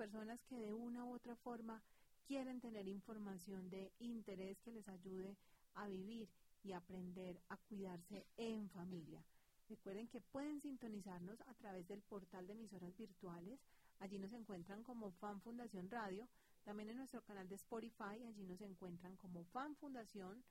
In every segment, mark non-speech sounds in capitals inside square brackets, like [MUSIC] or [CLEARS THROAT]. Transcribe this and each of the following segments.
personas que de una u otra forma quieren tener información de interés que les ayude a vivir y aprender a cuidarse en familia. Recuerden que pueden sintonizarnos a través del portal de emisoras virtuales. Allí nos encuentran como Fan Fundación Radio. También en nuestro canal de Spotify, allí nos encuentran como Fan Fundación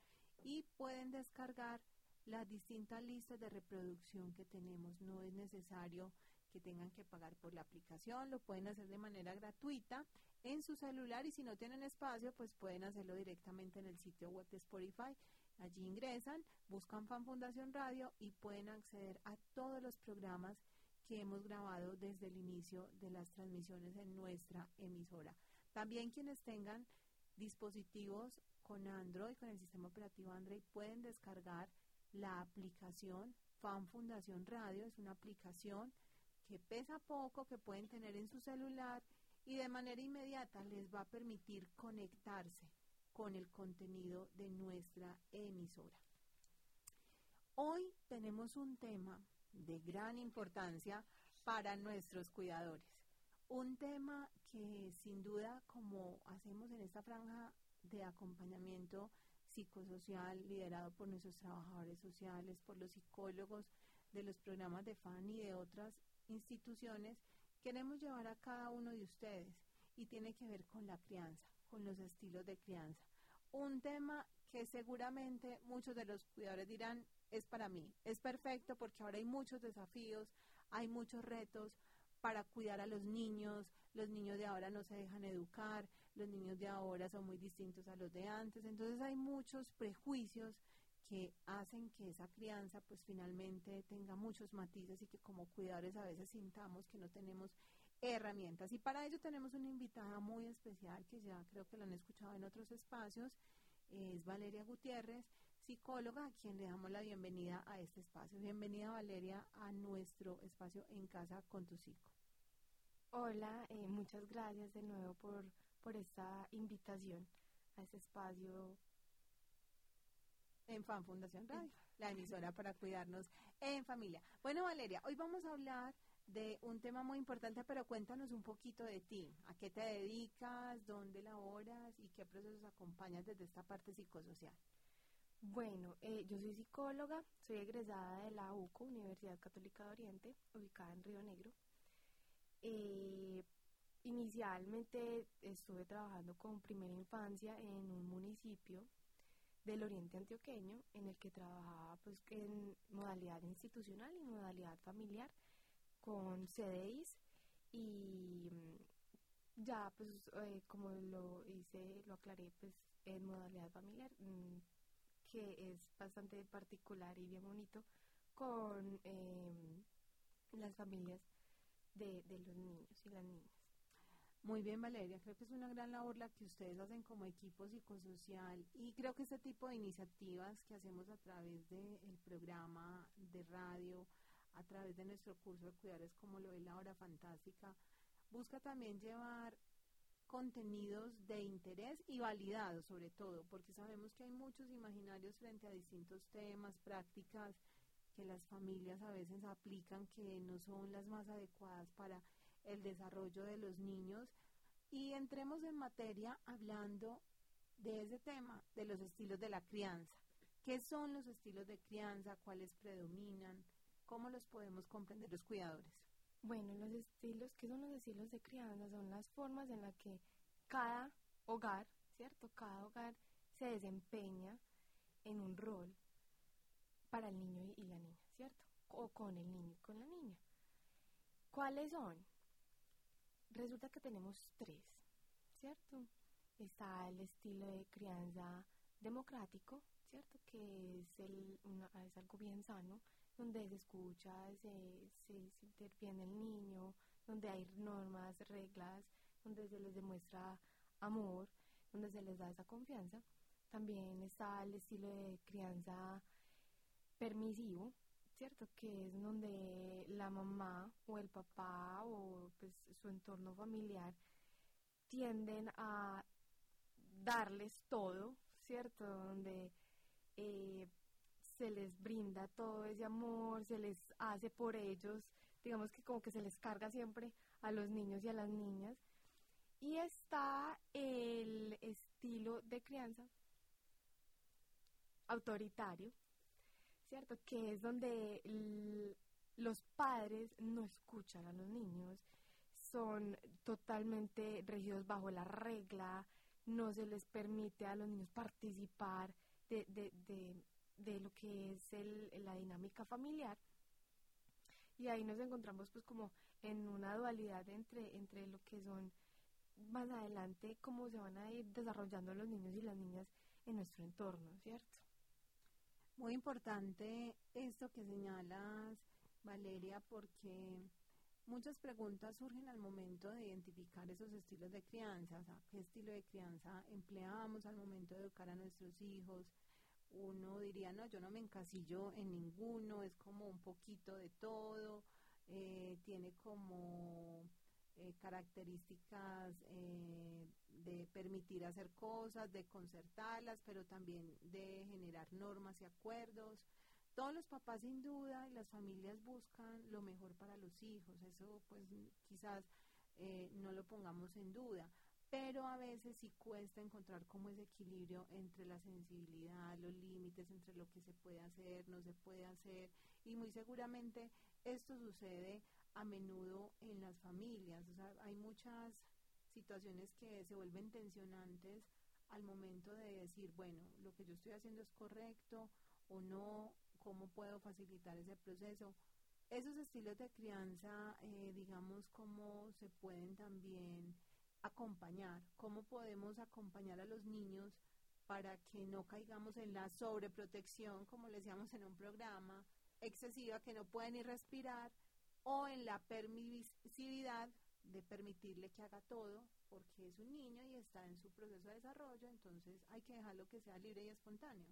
y pueden descargar las distintas listas de reproducción que tenemos. No es necesario que tengan que pagar por la aplicación, lo pueden hacer de manera gratuita en su celular y si no tienen espacio, pues pueden hacerlo directamente en el sitio web de Spotify. Allí ingresan, buscan Fan Fundación Radio y pueden acceder a todos los programas que hemos grabado desde el inicio de las transmisiones en nuestra emisora. También quienes tengan dispositivos con Android, con el sistema operativo Android, pueden descargar la aplicación Fan Fundación Radio. Es una aplicación que pesa poco, que pueden tener en su celular y de manera inmediata les va a permitir conectarse con el contenido de nuestra emisora. Hoy tenemos un tema de gran importancia para nuestros cuidadores. Un tema que sin duda, como hacemos en esta franja de acompañamiento psicosocial liderado por nuestros trabajadores sociales, por los psicólogos de los programas de FAN y de otras instituciones, queremos llevar a cada uno de ustedes y tiene que ver con la crianza, con los estilos de crianza. Un tema que seguramente muchos de los cuidadores dirán, es para mí, es perfecto porque ahora hay muchos desafíos, hay muchos retos para cuidar a los niños, los niños de ahora no se dejan educar, los niños de ahora son muy distintos a los de antes, entonces hay muchos prejuicios que hacen que esa crianza pues finalmente tenga muchos matices y que como cuidadores a veces sintamos que no tenemos herramientas. Y para ello tenemos una invitada muy especial que ya creo que la han escuchado en otros espacios, es Valeria Gutiérrez, psicóloga, a quien le damos la bienvenida a este espacio. Bienvenida Valeria a nuestro espacio en casa con tu psico. Hola, eh, muchas gracias de nuevo por, por esta invitación a este espacio en Fan Fundación Radio, la emisora para cuidarnos en familia. Bueno, Valeria, hoy vamos a hablar de un tema muy importante, pero cuéntanos un poquito de ti. ¿A qué te dedicas? ¿Dónde laboras? ¿Y qué procesos acompañas desde esta parte psicosocial? Bueno, eh, yo soy psicóloga, soy egresada de la UCO, Universidad Católica de Oriente, ubicada en Río Negro. Eh, inicialmente estuve trabajando con primera infancia en un municipio del Oriente Antioqueño, en el que trabajaba pues en modalidad institucional y modalidad familiar con CDIs y mm, ya pues eh, como lo hice, lo aclaré pues en modalidad familiar, mm, que es bastante particular y bien bonito con em, las familias de, de los niños y las niñas. Muy bien, Valeria. Creo que es una gran labor la que ustedes hacen como equipo psicosocial y creo que este tipo de iniciativas que hacemos a través del programa de radio, a través de nuestro curso de cuidadores como lo es la hora fantástica, busca también llevar contenidos de interés y validados sobre todo, porque sabemos que hay muchos imaginarios frente a distintos temas, prácticas que las familias a veces aplican que no son las más adecuadas para el desarrollo de los niños y entremos en materia hablando de ese tema, de los estilos de la crianza. ¿Qué son los estilos de crianza? ¿Cuáles predominan? ¿Cómo los podemos comprender los cuidadores? Bueno, los estilos, ¿qué son los estilos de crianza? Son las formas en las que cada hogar, ¿cierto? Cada hogar se desempeña en un rol para el niño y la niña, ¿cierto? O con el niño y con la niña. ¿Cuáles son? Resulta que tenemos tres, ¿cierto? Está el estilo de crianza democrático, ¿cierto? Que es, el, es algo bien sano, donde se escucha, se, se, se interviene el niño, donde hay normas, reglas, donde se les demuestra amor, donde se les da esa confianza. También está el estilo de crianza permisivo, ¿cierto? Que es donde la mamá o el papá o pues su entorno familiar tienden a darles todo, ¿cierto? Donde eh, se les brinda todo ese amor, se les hace por ellos, digamos que como que se les carga siempre a los niños y a las niñas. Y está el estilo de crianza autoritario, ¿cierto? Que es donde los padres no escuchan a los niños, son totalmente regidos bajo la regla, no se les permite a los niños participar de, de, de, lo que es el, la dinámica familiar. Y ahí nos encontramos pues como en una dualidad entre, entre lo que son más adelante, cómo se van a ir desarrollando los niños y las niñas en nuestro entorno, ¿cierto? Muy importante esto que señalas, Valeria, porque muchas preguntas surgen al momento de identificar esos estilos de crianza, o sea, qué estilo de crianza empleamos al momento de educar a nuestros hijos. Uno diría, no, yo no me encasillo en ninguno, es como un poquito de todo, eh, tiene como eh, características eh, de permitir hacer cosas, de concertarlas, pero también de generar normas y acuerdos. Todos los papás sin duda y las familias buscan lo mejor para los hijos, eso pues quizás eh, no lo pongamos en duda, pero a veces sí cuesta encontrar como ese equilibrio entre la sensibilidad, los límites, entre lo que se puede hacer, no se puede hacer, y muy seguramente esto sucede a menudo en las familias, o sea, hay muchas situaciones que se vuelven tensionantes al momento de decir, bueno, lo que yo estoy haciendo es correcto o no, cómo puedo facilitar ese proceso. Esos estilos de crianza, eh, digamos, cómo se pueden también acompañar, cómo podemos acompañar a los niños para que no caigamos en la sobreprotección, como le decíamos en un programa, excesiva, que no pueden ni respirar, o en la permisividad de permitirle que haga todo, porque es un niño y está en su proceso de desarrollo, entonces hay que dejarlo que sea libre y espontáneo.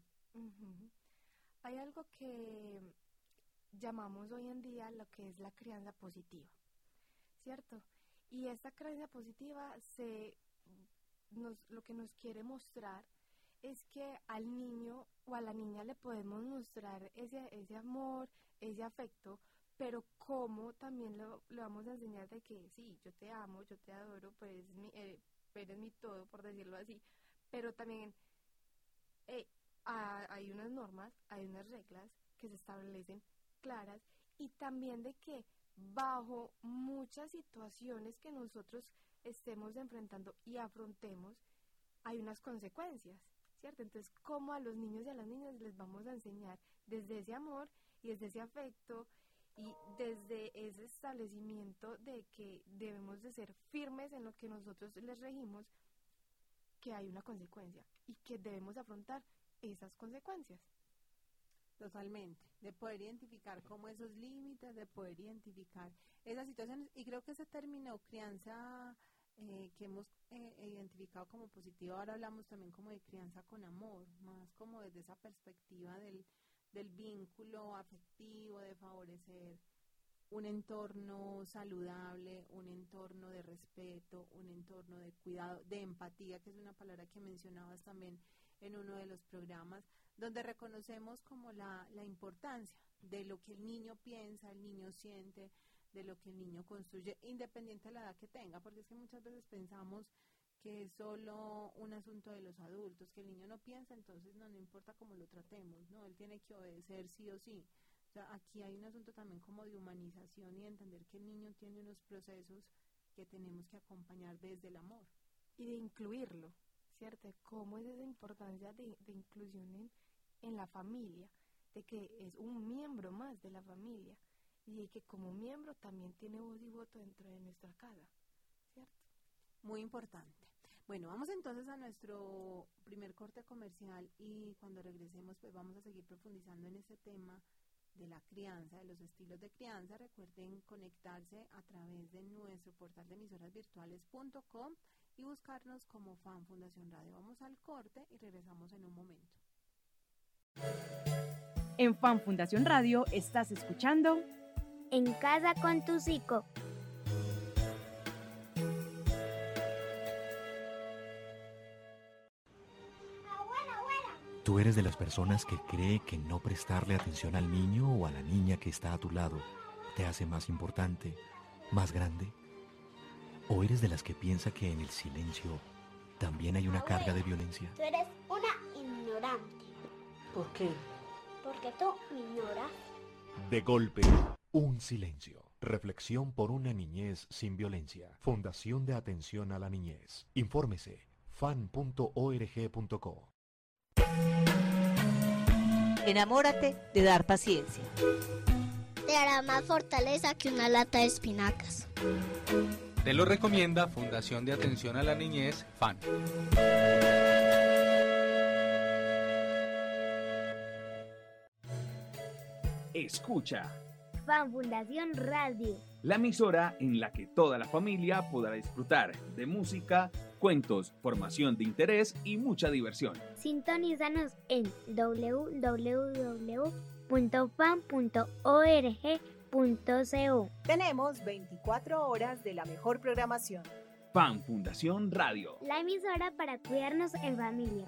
Hay algo que llamamos hoy en día lo que es la crianza positiva, ¿cierto? Y esta crianza positiva se nos, lo que nos quiere mostrar es que al niño o a la niña le podemos mostrar ese, ese amor, ese afecto, pero cómo también lo, vamos a enseñar de que sí, yo te amo, yo te adoro, pues eres mi, eh, eres mi todo, por decirlo así, pero también eh, hay unas normas, hay unas reglas que se establecen claras y también de que bajo muchas situaciones que nosotros estemos enfrentando y afrontemos, hay unas consecuencias, ¿cierto? Entonces, ¿cómo a los niños y a las niñas les vamos a enseñar desde ese amor y desde ese afecto y desde ese establecimiento de que debemos de ser firmes en lo que nosotros les regimos, que hay una consecuencia y que debemos afrontar esas consecuencias. Totalmente, de poder identificar como esos límites, de poder identificar esas situaciones. Y creo que ese término crianza eh, que hemos eh, identificado como positivo, ahora hablamos también como de crianza con amor, más como desde esa perspectiva del, del vínculo afectivo, de favorecer un entorno saludable, un entorno de respeto, un entorno de cuidado, de empatía, que es una palabra que mencionabas también en uno de los programas, donde reconocemos como la, la importancia de lo que el niño piensa, el niño siente, de lo que el niño construye, independiente de la edad que tenga, porque es que muchas veces pensamos que es solo un asunto de los adultos, que el niño no piensa, entonces no, no importa cómo lo tratemos, ¿no? Él tiene que obedecer sí o sí. O sea, aquí hay un asunto también como de humanización y de entender que el niño tiene unos procesos que tenemos que acompañar desde el amor. Y de incluirlo, ¿cierto? ¿Cómo es esa importancia de, de inclusión en, en la familia? De que es un miembro más de la familia y de que como miembro también tiene voz y voto dentro de nuestra casa, ¿cierto? Muy importante. Bueno, vamos entonces a nuestro primer corte comercial y cuando regresemos pues vamos a seguir profundizando en este tema de la crianza, de los estilos de crianza. Recuerden conectarse a través de nuestro portal de emisorasvirtuales.com y buscarnos como Fan Fundación Radio. Vamos al corte y regresamos en un momento. En Fan Fundación Radio estás escuchando En casa con tu psico. ¿Tú eres de las personas que cree que no prestarle atención al niño o a la niña que está a tu lado te hace más importante, más grande? ¿O eres de las que piensa que en el silencio también hay una carga de violencia? Tú eres una ignorante. ¿Por qué? Porque tú me ignoras. De golpe, un silencio. Reflexión por una niñez sin violencia. Fundación de Atención a la Niñez. Infórmese fan.org.co. Enamórate de dar paciencia. Te hará más fortaleza que una lata de espinacas. Te lo recomienda Fundación de Atención a la Niñez, FAN. Escucha, Fan Fundación Radio. la emisora en la que toda la familia podrá disfrutar de música, cuentos, formación de interés y mucha diversión. Sintonízanos en www.fan.org.co. Tenemos 24 horas de la mejor programación. Fan Fundación Radio. La emisora para cuidarnos en familia.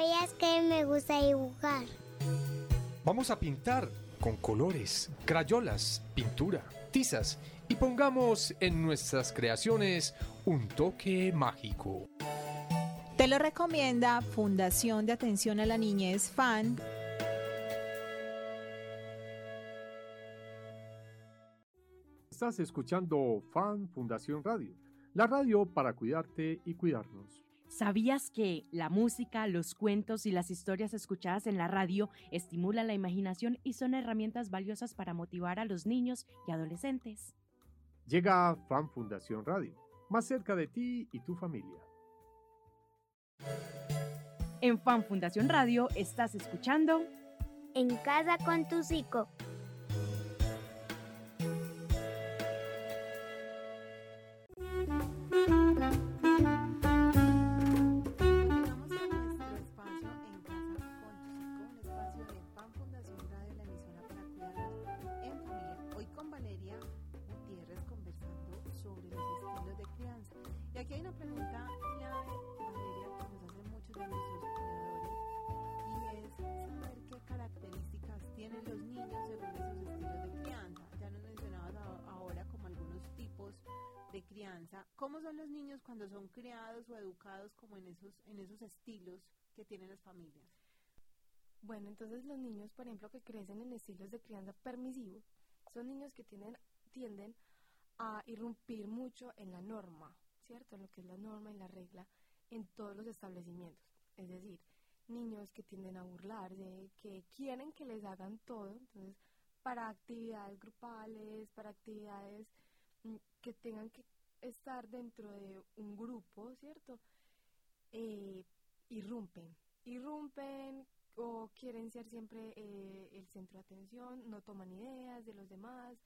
¿Sabías que me gusta dibujar? Vamos a pintar con colores, crayolas, pintura, tizas y pongamos en nuestras creaciones un toque mágico. Te lo recomienda Fundación de Atención a la Niñez FAN. Estás escuchando Fan Fundación Radio, la radio para cuidarte y cuidarnos. ¿Sabías que la música, los cuentos y las historias escuchadas en la radio estimulan la imaginación y son herramientas valiosas para motivar a los niños y adolescentes? Llega Fan Fundación Radio, más cerca de ti y tu familia. En Fan Fundación Radio estás escuchando En casa con tu psico. ¿Cómo son los niños cuando son criados o educados como en esos, en esos estilos que tienen las familias? Bueno, entonces los niños, por ejemplo, que crecen en estilos de crianza permisivos, son niños que tienden, tienden a irrumpir mucho en la norma, ¿cierto? En lo que es la norma y la regla en todos los establecimientos. Es decir, niños que tienden a burlarse, que quieren que les hagan todo, entonces, para actividades grupales, para actividades mm, que tengan que estar dentro de un grupo, ¿cierto? Eh, irrumpen, irrumpen o quieren ser siempre eh, el centro de atención, no toman ideas de los demás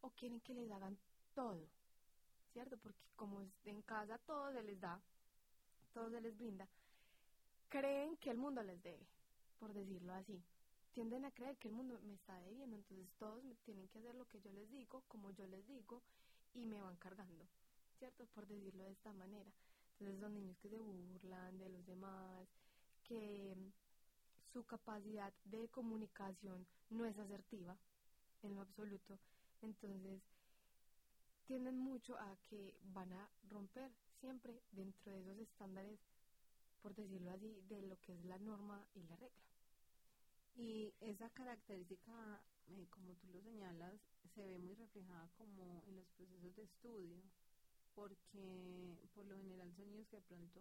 o quieren que les hagan todo, ¿cierto? Porque como en casa todo se les da, todo se les brinda, creen que el mundo les debe, por decirlo así. Tienden a creer que el mundo me está debiendo, entonces todos tienen que hacer lo que yo les digo, como yo les digo, y me van cargando, ¿cierto? Por decirlo de esta manera. Entonces son niños que se burlan de los demás, que su capacidad de comunicación no es asertiva en lo absoluto. Entonces tienden mucho a que van a romper siempre dentro de esos estándares, por decirlo así, de lo que es la norma y la regla. Y esa característica, eh, como tú lo señalas, se ve muy reflejada como en los procesos de estudio. Porque por lo general son niños que de pronto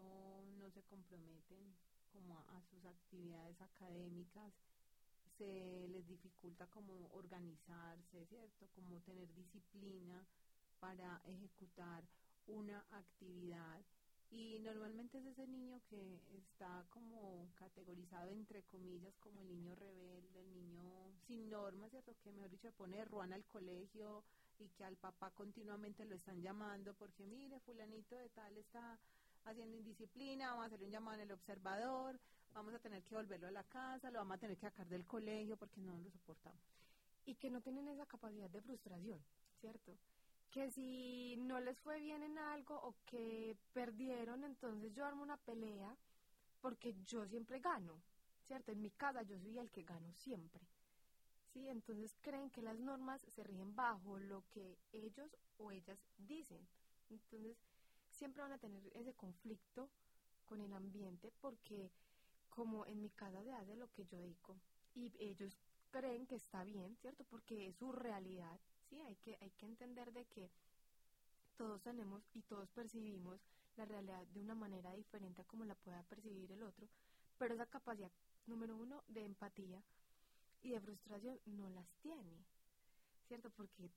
no se comprometen como a, sus actividades académicas, se les dificulta como organizarse, ¿cierto? Como tener disciplina para ejecutar una actividad y normalmente es ese niño que está como categorizado entre comillas como el niño rebelde, el niño sin normas, ¿cierto? Que mejor dicho pone ruana al colegio y que al papá continuamente lo están llamando porque mire, fulanito de tal está haciendo indisciplina, vamos a hacer un llamado en el observador, vamos a tener que volverlo a la casa, lo vamos a tener que sacar del colegio porque no lo soportamos. Y que no tienen esa capacidad de frustración, ¿cierto? que si no les fue bien en algo o que perdieron, entonces yo armo una pelea porque yo siempre gano, ¿cierto? En mi casa yo soy el que gano siempre, ¿sí? Entonces creen que las normas se rigen bajo lo que ellos o ellas dicen. Entonces siempre van a tener ese conflicto con el ambiente porque como en mi casa se hace lo que yo digo y ellos creen que está bien, ¿cierto? Porque es su realidad hay que, hay que entender de que todos tenemos y todos percibimos la realidad de una manera diferente a como la pueda percibir el otro, pero esa capacidad, número uno, de empatía y de frustración no las tiene, ¿cierto? Porque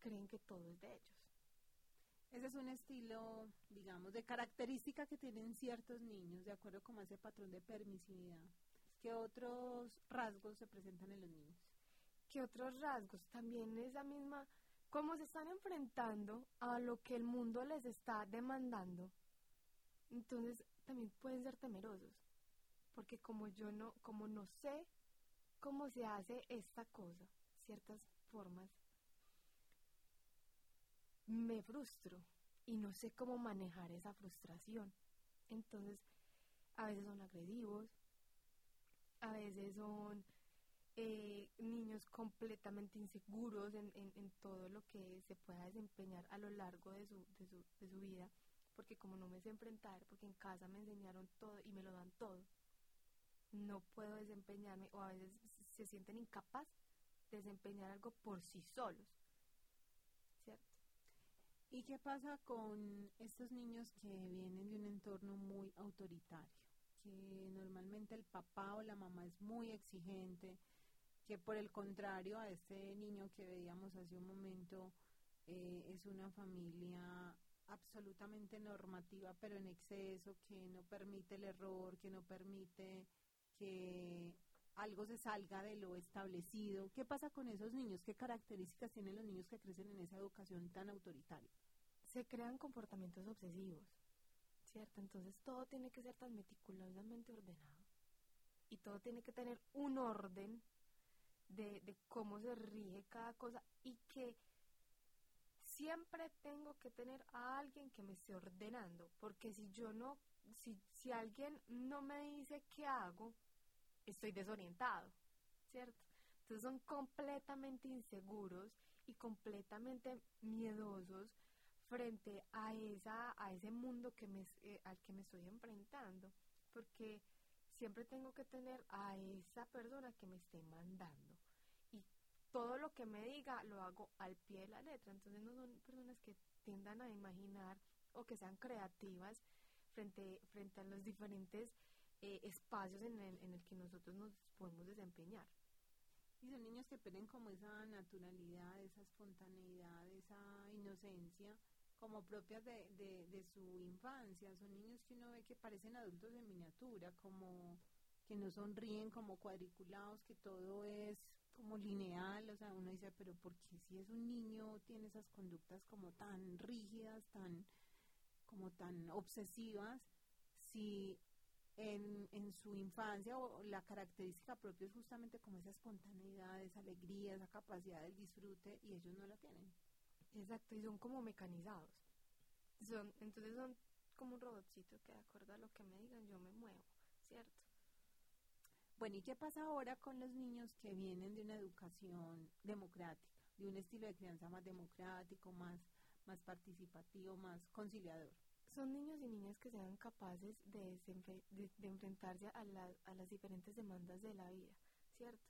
creen que todo es de ellos. Ese es un estilo, digamos, de característica que tienen ciertos niños, de acuerdo con ese patrón de permisividad. ¿Qué otros rasgos se presentan en los niños? que otros rasgos, también esa misma, cómo se están enfrentando a lo que el mundo les está demandando, entonces también pueden ser temerosos, porque como yo no, como no sé cómo se hace esta cosa, ciertas formas, me frustro y no sé cómo manejar esa frustración. Entonces, a veces son agresivos, a veces son eh, niños completamente inseguros en, en, todo lo que se pueda desempeñar a lo largo de su vida, porque como no me sé enfrentar, porque en casa me enseñaron todo y me lo dan todo, no puedo desempeñarme o a veces se sienten incapaz de desempeñar algo por sí solos, ¿cierto? ¿Y qué pasa con estos niños que vienen de un entorno muy autoritario? Que normalmente el papá o la mamá es muy exigente, que por el contrario a este niño que veíamos hace un momento eh, es una familia absolutamente normativa pero en exceso que no permite el error que no permite que algo se salga de lo establecido. Qué pasa con esos niños qué características tienen los niños que crecen en esa educación tan autoritaria se crean comportamientos obsesivos cierto entonces todo tiene que ser tan meticulosamente ordenado y todo tiene que tener un orden de, cómo se rige cada cosa y que siempre tengo que tener a alguien que me esté ordenando, porque si yo no, si, si alguien no me dice qué hago, estoy desorientado, ¿cierto? Entonces son completamente inseguros y completamente miedosos frente a esa a ese mundo que me, eh, al que me estoy enfrentando, porque siempre tengo que tener a esa persona que me esté mandando todo lo que me diga lo hago al pie de la letra. Entonces no son personas que tiendan a imaginar o que sean creativas frente, frente a los diferentes eh, espacios en el, en el que nosotros nos podemos desempeñar. Y son niños que pierden como esa naturalidad, esa espontaneidad, esa inocencia como propias de, de, de su infancia. Son niños que uno ve que parecen adultos en miniatura, como que no sonríen, como cuadriculados, que todo es como lineal, o sea, uno dice, pero ¿por qué si es un niño tiene esas conductas como tan rígidas, tan como tan obsesivas, si en, en su infancia o la característica propia es justamente como esa espontaneidad, esa alegría, esa capacidad del disfrute y ellos no la tienen. Exacto, y son como mecanizados. Son, entonces son como un robotcito que de acuerdo a lo que me digan yo me muevo, ¿cierto? Bueno, ¿y qué pasa ahora con los niños que vienen de una educación democrática, de un estilo de crianza más democrático, más, más participativo, más conciliador? Son niños y niñas que sean capaces de, enfrentarse a las diferentes demandas de la vida, ¿cierto?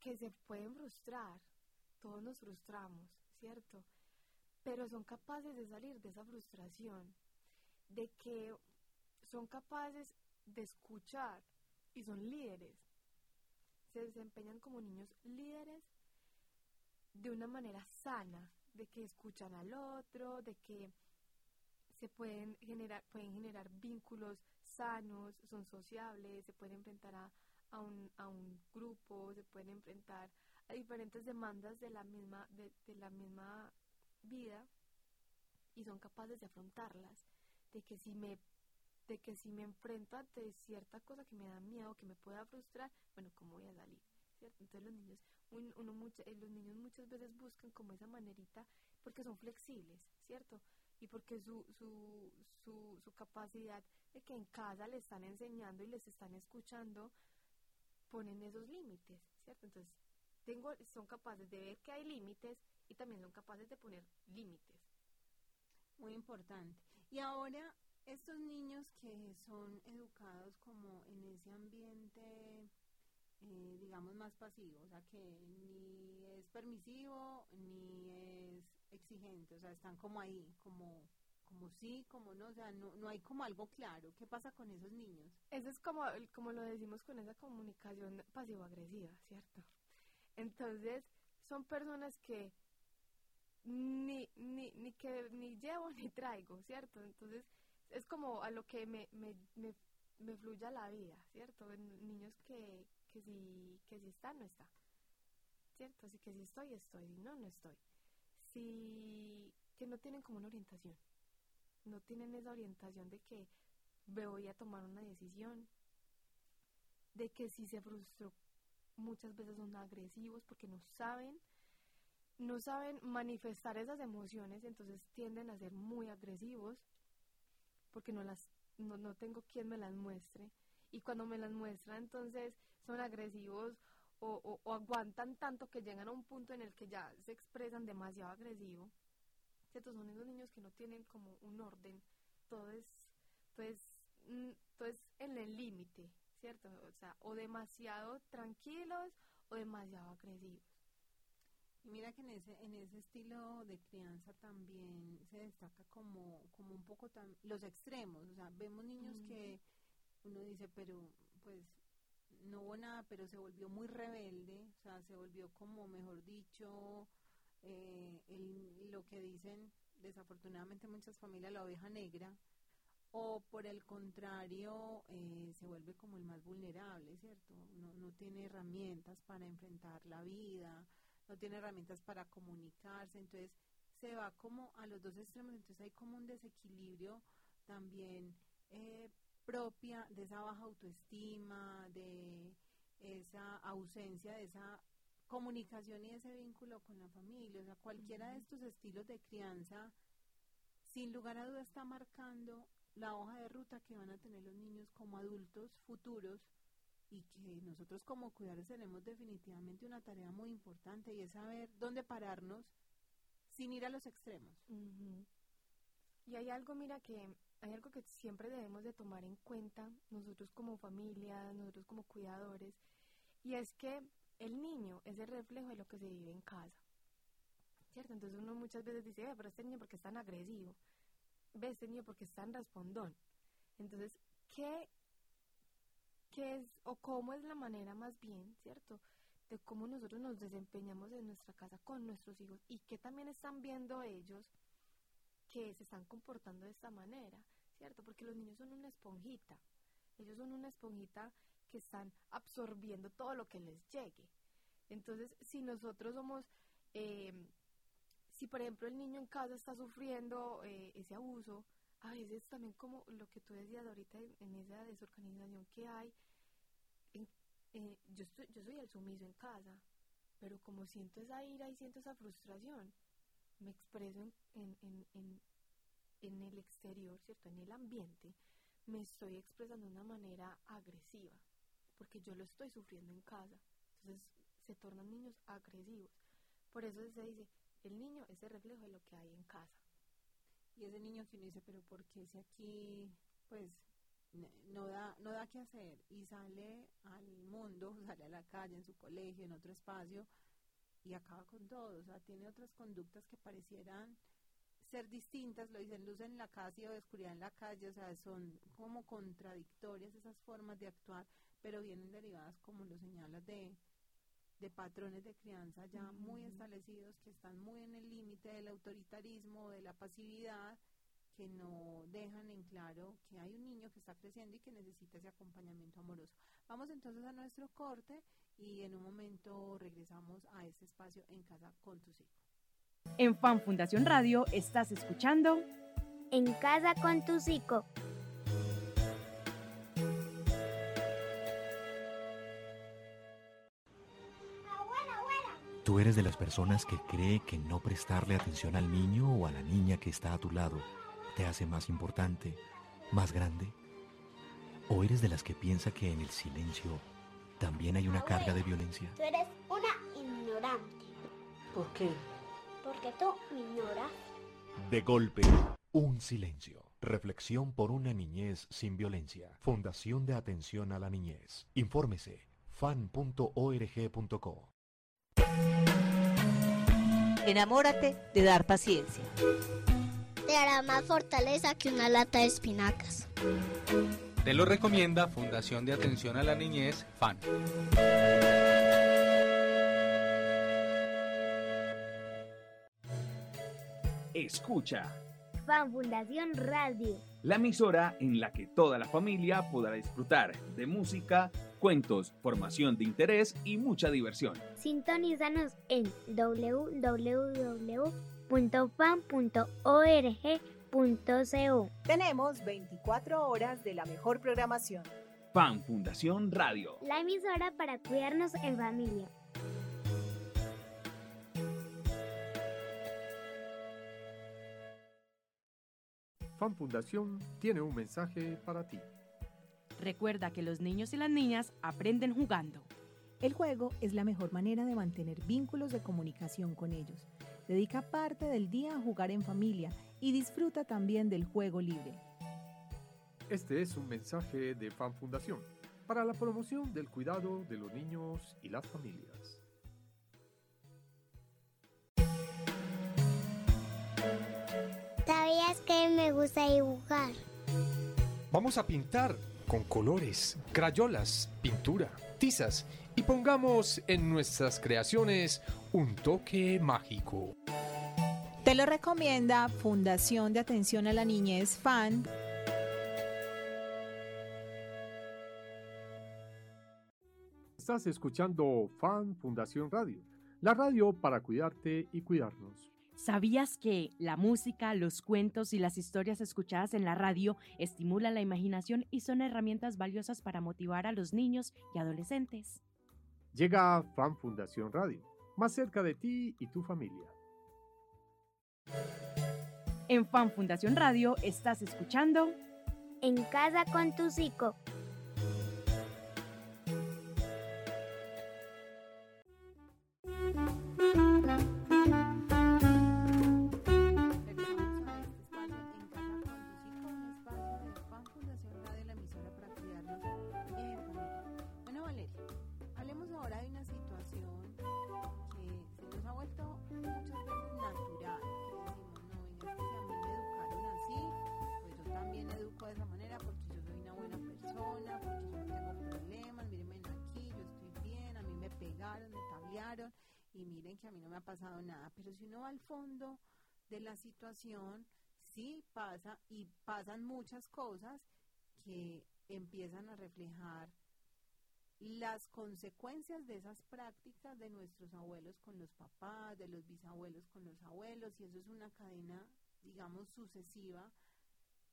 Que se pueden frustrar, todos nos frustramos, ¿cierto? pero son capaces de salir de esa frustración, de que son capaces de escuchar y son líderes. Se desempeñan como niños líderes de una manera sana, de que escuchan al otro, de que se pueden generar, pueden generar vínculos sanos, son sociables, se pueden enfrentar a, a, un, a un grupo, se pueden enfrentar a diferentes demandas de la misma, de, de la misma vida y son capaces de afrontarlas, de que si me de que si me enfrento ante cierta cosa que me da miedo, que me pueda frustrar, bueno, ¿cómo voy a salir? ¿Cierto? Entonces los niños, uno, mucho, eh, los niños muchas veces buscan como esa manerita porque son flexibles, ¿cierto? Y porque su, su, su, capacidad de que en casa le están enseñando y les están escuchando, ponen esos límites, ¿cierto? Entonces, tengo, son capaces de ver que hay límites y también son capaces de poner límites. Muy importante. Y ahora estos niños que son educados como en ese ambiente, eh, digamos, más pasivo, o sea, que ni es permisivo ni es exigente, o sea, están como ahí, como como sí, como no, o sea, no, no hay como algo claro. ¿Qué pasa con esos niños? Eso es como, como lo decimos con esa comunicación pasivo-agresiva, ¿cierto? Entonces, son personas que ni, ni, ni que ni llevo [LAUGHS] ni traigo, ¿cierto? Entonces, es como a lo que me, me, me, me fluya la vida, ¿cierto? niños que, que, si, que si está, no está, ¿cierto? Así que si estoy, estoy, si no, no estoy. Si, que no tienen como una orientación, no tienen esa orientación de que voy a tomar una decisión, de que si se frustró, muchas veces son agresivos porque no saben, no saben manifestar esas emociones, entonces tienden a ser muy agresivos porque no las no, no tengo quien me las muestre. Y cuando me las muestra entonces son agresivos o, o, aguantan tanto que llegan a un punto en el que ya se expresan demasiado agresivo ¿cierto? son esos niños que no tienen como un orden todo es pues todo es en el límite cierto o sea o demasiado tranquilos o demasiado agresivos y mira que en ese, en ese estilo de crianza también se destaca como, como un poco los extremos. O sea, vemos niños que uno dice, pero pues no hubo nada, pero se volvió muy rebelde, o sea, se volvió como, mejor dicho, eh, lo que dicen desafortunadamente muchas familias, la oveja negra, o por el contrario, eh, se vuelve como el más vulnerable, ¿cierto? No, no tiene herramientas para enfrentar la vida, no tiene herramientas para comunicarse, entonces se va como a los dos extremos, entonces hay como un desequilibrio también eh, propia de esa baja autoestima, de esa ausencia de esa comunicación y ese vínculo con la familia, o sea, cualquiera de estos estilos de crianza, sin lugar a duda está marcando la hoja de ruta que van a tener los niños como adultos futuros y que nosotros como cuidadores tenemos definitivamente una tarea muy importante y es saber dónde pararnos sin ir a los extremos. Y hay algo, mira, que hay algo que siempre debemos de tomar en cuenta nosotros como familia, nosotros como cuidadores, y es que el niño es el reflejo de lo que se vive en casa. ¿Cierto? Entonces uno muchas veces dice, pero este niño porque es tan agresivo, ve este niño porque es tan respondón. Entonces, ¿qué qué es o cómo es la manera más bien, ¿cierto? De cómo nosotros nos desempeñamos en nuestra casa con nuestros hijos y que también están viendo ellos que se están comportando de esta manera, ¿cierto? Porque los niños son una esponjita, ellos son una esponjita que están absorbiendo todo lo que les llegue. Entonces, si nosotros somos, eh, si por ejemplo el niño en casa está sufriendo eh, ese abuso, a veces también como lo que tú decías ahorita en, esa desorganización que hay, eh, yo, soy el sumiso en casa, pero como siento esa ira y siento esa frustración, me expreso en, en, en, en el exterior, ¿cierto? En el ambiente, me estoy expresando de una manera agresiva, porque yo lo estoy sufriendo en casa. Entonces se tornan niños agresivos. Por eso se dice, el niño es el reflejo de lo que hay en casa. Y ese niño que uno dice, pero ¿por qué si aquí, pues, no da, no da qué hacer y sale al mundo, [LAUGHS] sale a la calle, en su colegio, en otro espacio y acaba con todo, o sea, tiene otras conductas que parecieran ser distintas, lo dicen luz en la casa y oscuridad en la calle, o sea, son como contradictorias esas formas de actuar, pero vienen derivadas, como lo señalas, de, de patrones de crianza ya muy establecidos que están muy en el límite del autoritarismo, de la pasividad, que no dejan en claro que hay un niño que está creciendo y que necesita ese acompañamiento amoroso. Vamos entonces a nuestro corte y en un momento regresamos a este espacio en casa con tus hijos. En Fan Fundación Radio estás escuchando En casa con tu psico. Tú eres de las personas que cree que no prestarle atención al niño o a la niña que está a tu lado te hace más importante, más grande. ¿O eres de las que piensa que en el silencio también hay una carga de violencia? Tú eres una ignorante. ¿Por qué? Porque tú me ignoras. De golpe, un silencio. Reflexión por una niñez sin violencia. Fundación de Atención a la Niñez. Infórmese fan.org.co. Enamórate de dar paciencia. Te hará más fortaleza que una lata de espinacas. Te lo recomienda Fundación de Atención a la Niñez, FAN. Escucha, Fan Fundación Radio. la emisora en la que toda la familia podrá disfrutar de música, cuentos, formación de interés y mucha diversión. Sintonízanos en www.fan.org.co. Tenemos 24 horas de la mejor programación. Fan Fundación Radio. La emisora para cuidarnos en familia. Fan Fundación tiene un mensaje para ti. Recuerda que los niños y las niñas aprenden jugando. El juego es la mejor manera de mantener vínculos de comunicación con ellos. Dedica parte del día a jugar en familia y disfruta también del juego libre. Este es un mensaje de Fan Fundación para la promoción del cuidado de los niños y las familias. ¿Sabías que me gusta dibujar? Vamos a pintar con colores, crayolas, pintura, tizas y pongamos en nuestras creaciones un toque mágico. Te lo recomienda Fundación de Atención a la Niñez FAN. Estás escuchando Fan Fundación Radio, la radio para cuidarte y cuidarnos. ¿Sabías que la música, los cuentos y las historias escuchadas en la radio estimulan la imaginación y son herramientas valiosas para motivar a los niños y adolescentes? Llega Fan Fundación Radio, más cerca de ti y tu familia. En Fan Fundación Radio estás escuchando En casa con tu psico. Y miren que a mí no me ha pasado nada, pero si uno va al fondo de la situación, sí pasa y pasan muchas cosas que empiezan a reflejar las consecuencias de esas prácticas de nuestros abuelos con los papás, de los bisabuelos con los abuelos, y eso es una cadena, digamos, sucesiva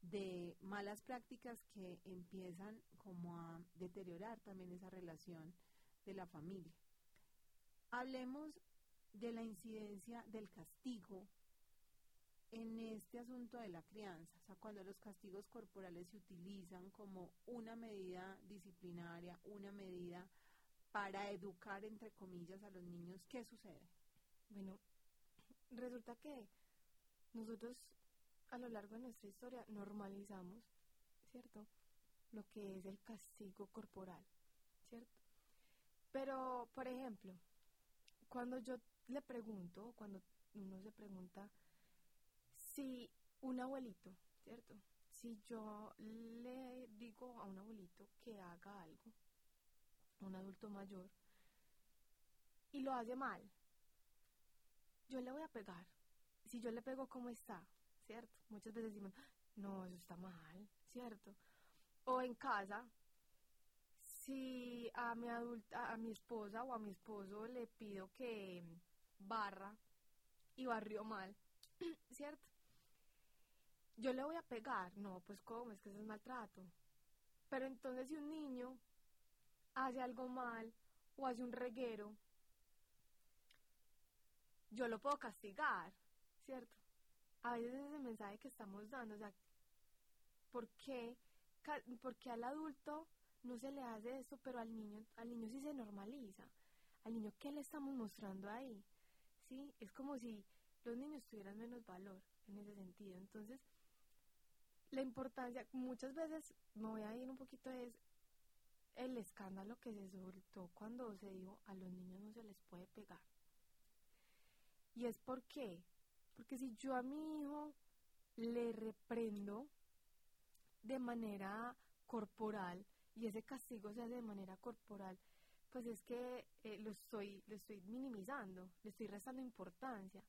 de malas prácticas que empiezan como a deteriorar también esa relación de la familia. Hablemos de la incidencia del castigo en este asunto de la crianza, o sea, cuando los castigos corporales se utilizan como una medida disciplinaria, una medida para educar, entre comillas, a los niños, ¿qué sucede? Bueno, resulta que nosotros a lo largo de nuestra historia normalizamos, ¿cierto? Lo que es el castigo corporal, ¿cierto? Pero, por ejemplo, cuando yo le pregunto, cuando uno se pregunta si un abuelito, ¿cierto? Si yo le digo a un abuelito que haga algo, un adulto mayor, y lo hace mal, yo le voy a pegar. Si yo le pego, ¿cómo está? ¿Cierto? Muchas veces decimos, no, eso está mal, ¿cierto? O en casa, si a mi adulta, a mi esposa o a mi esposo le pido que barra y barrió mal, [CLEARS THROAT] ¿cierto? Yo le voy a pegar, no, pues cómo, es que eso es maltrato. Pero entonces si un niño hace algo mal o hace un reguero, yo lo puedo castigar, ¿cierto? A veces ese mensaje que estamos dando, o sea, ¿por qué, por qué al adulto no se le hace esto, pero al niño, al niño sí se normaliza? Al niño, ¿qué le estamos mostrando ahí? ¿Sí? Es como si los niños tuvieran menos valor en ese sentido. Entonces, la importancia, muchas veces, me voy a ir un poquito, es el escándalo que se soltó cuando se dijo a los niños no se les puede pegar. Y es por qué. Porque si yo a mi hijo le reprendo de manera corporal y ese castigo se hace de manera corporal, pues es que eh, lo, estoy, lo estoy minimizando, le estoy restando importancia.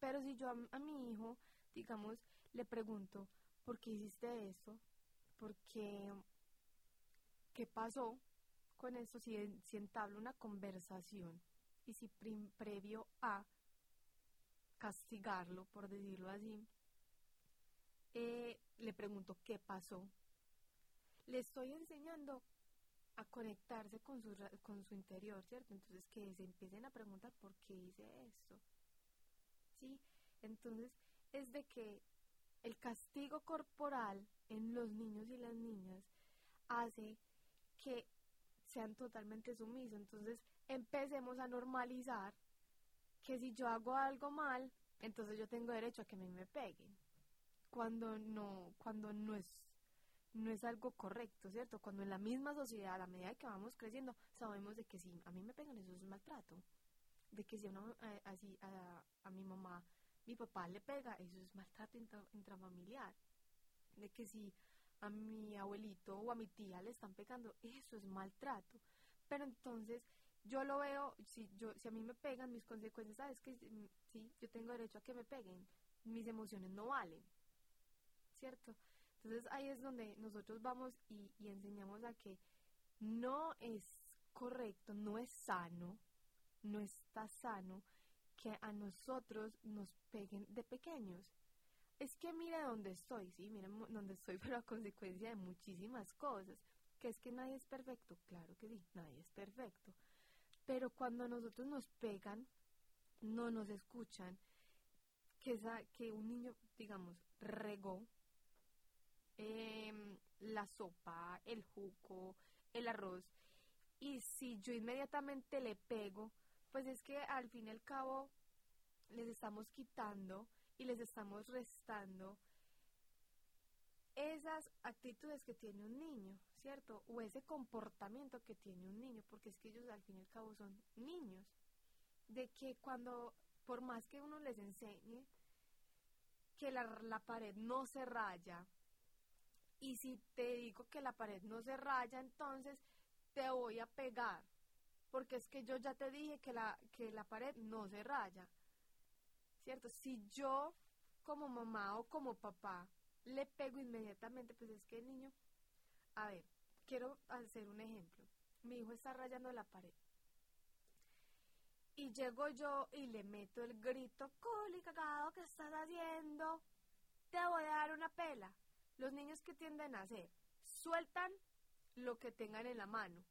Pero si yo a, mi hijo, digamos, le pregunto, ¿por qué hiciste esto? ¿Por qué? ¿Qué pasó con esto? Si, si entablo una conversación y si previo a castigarlo, por decirlo así, eh, le pregunto qué pasó. Le estoy enseñando a conectarse con su, con su interior, ¿cierto? Entonces que se empiecen a preguntar por qué hice esto. ¿Sí? Entonces es de que el castigo corporal en los niños y las niñas hace que sean totalmente sumisos. Entonces empecemos a normalizar que si yo hago algo mal, entonces yo tengo derecho a que me, me peguen. Cuando no, cuando no es, no es algo correcto, ¿cierto? Cuando en la misma sociedad, a la medida que vamos creciendo, sabemos de que si a mí me pegan, eso es maltrato. De que si uno, eh, así, a, a, mi mamá, mi papá le pega, eso es maltrato intrafamiliar. De que si a mi abuelito o a mi tía le están pegando, eso es maltrato. Pero entonces yo lo veo, si, yo, si a mí me pegan, mis consecuencias, sabes que mm, sí, yo tengo derecho a que me peguen, mis emociones no valen, ¿cierto? Entonces ahí es donde nosotros vamos y, enseñamos a que no es correcto, no es sano, no está sano que a nosotros nos peguen de pequeños. Es que mira dónde estoy, sí, mira dónde estoy, [LAUGHS] pero a consecuencia de muchísimas cosas. Que es que nadie es perfecto, claro que sí, nadie es perfecto. Pero cuando nosotros nos pegan, no nos escuchan, que, esa, que un niño, digamos, regó eh, la sopa, el jugo, el arroz, y si yo inmediatamente le pego, pues es que al fin y al cabo les estamos quitando y les estamos restando esas actitudes que tiene un niño, ¿cierto? O ese comportamiento que tiene un niño, porque es que ellos al fin y al cabo son niños. De que cuando, por más que uno les enseñe que la, la pared no se raya, y si te digo que la pared no se raya, entonces te voy a pegar, porque es que yo ya te dije que la, que la pared no se raya, ¿cierto? Si yo como mamá o como papá le pego inmediatamente, pues es que el niño, a ver, quiero hacer un ejemplo. Mi hijo está rayando la pared. Y llego yo y le meto el grito, coli cagado, ¿qué estás haciendo? Te voy a dar una pela. Los niños que tienden a hacer, sueltan lo que tengan en la mano,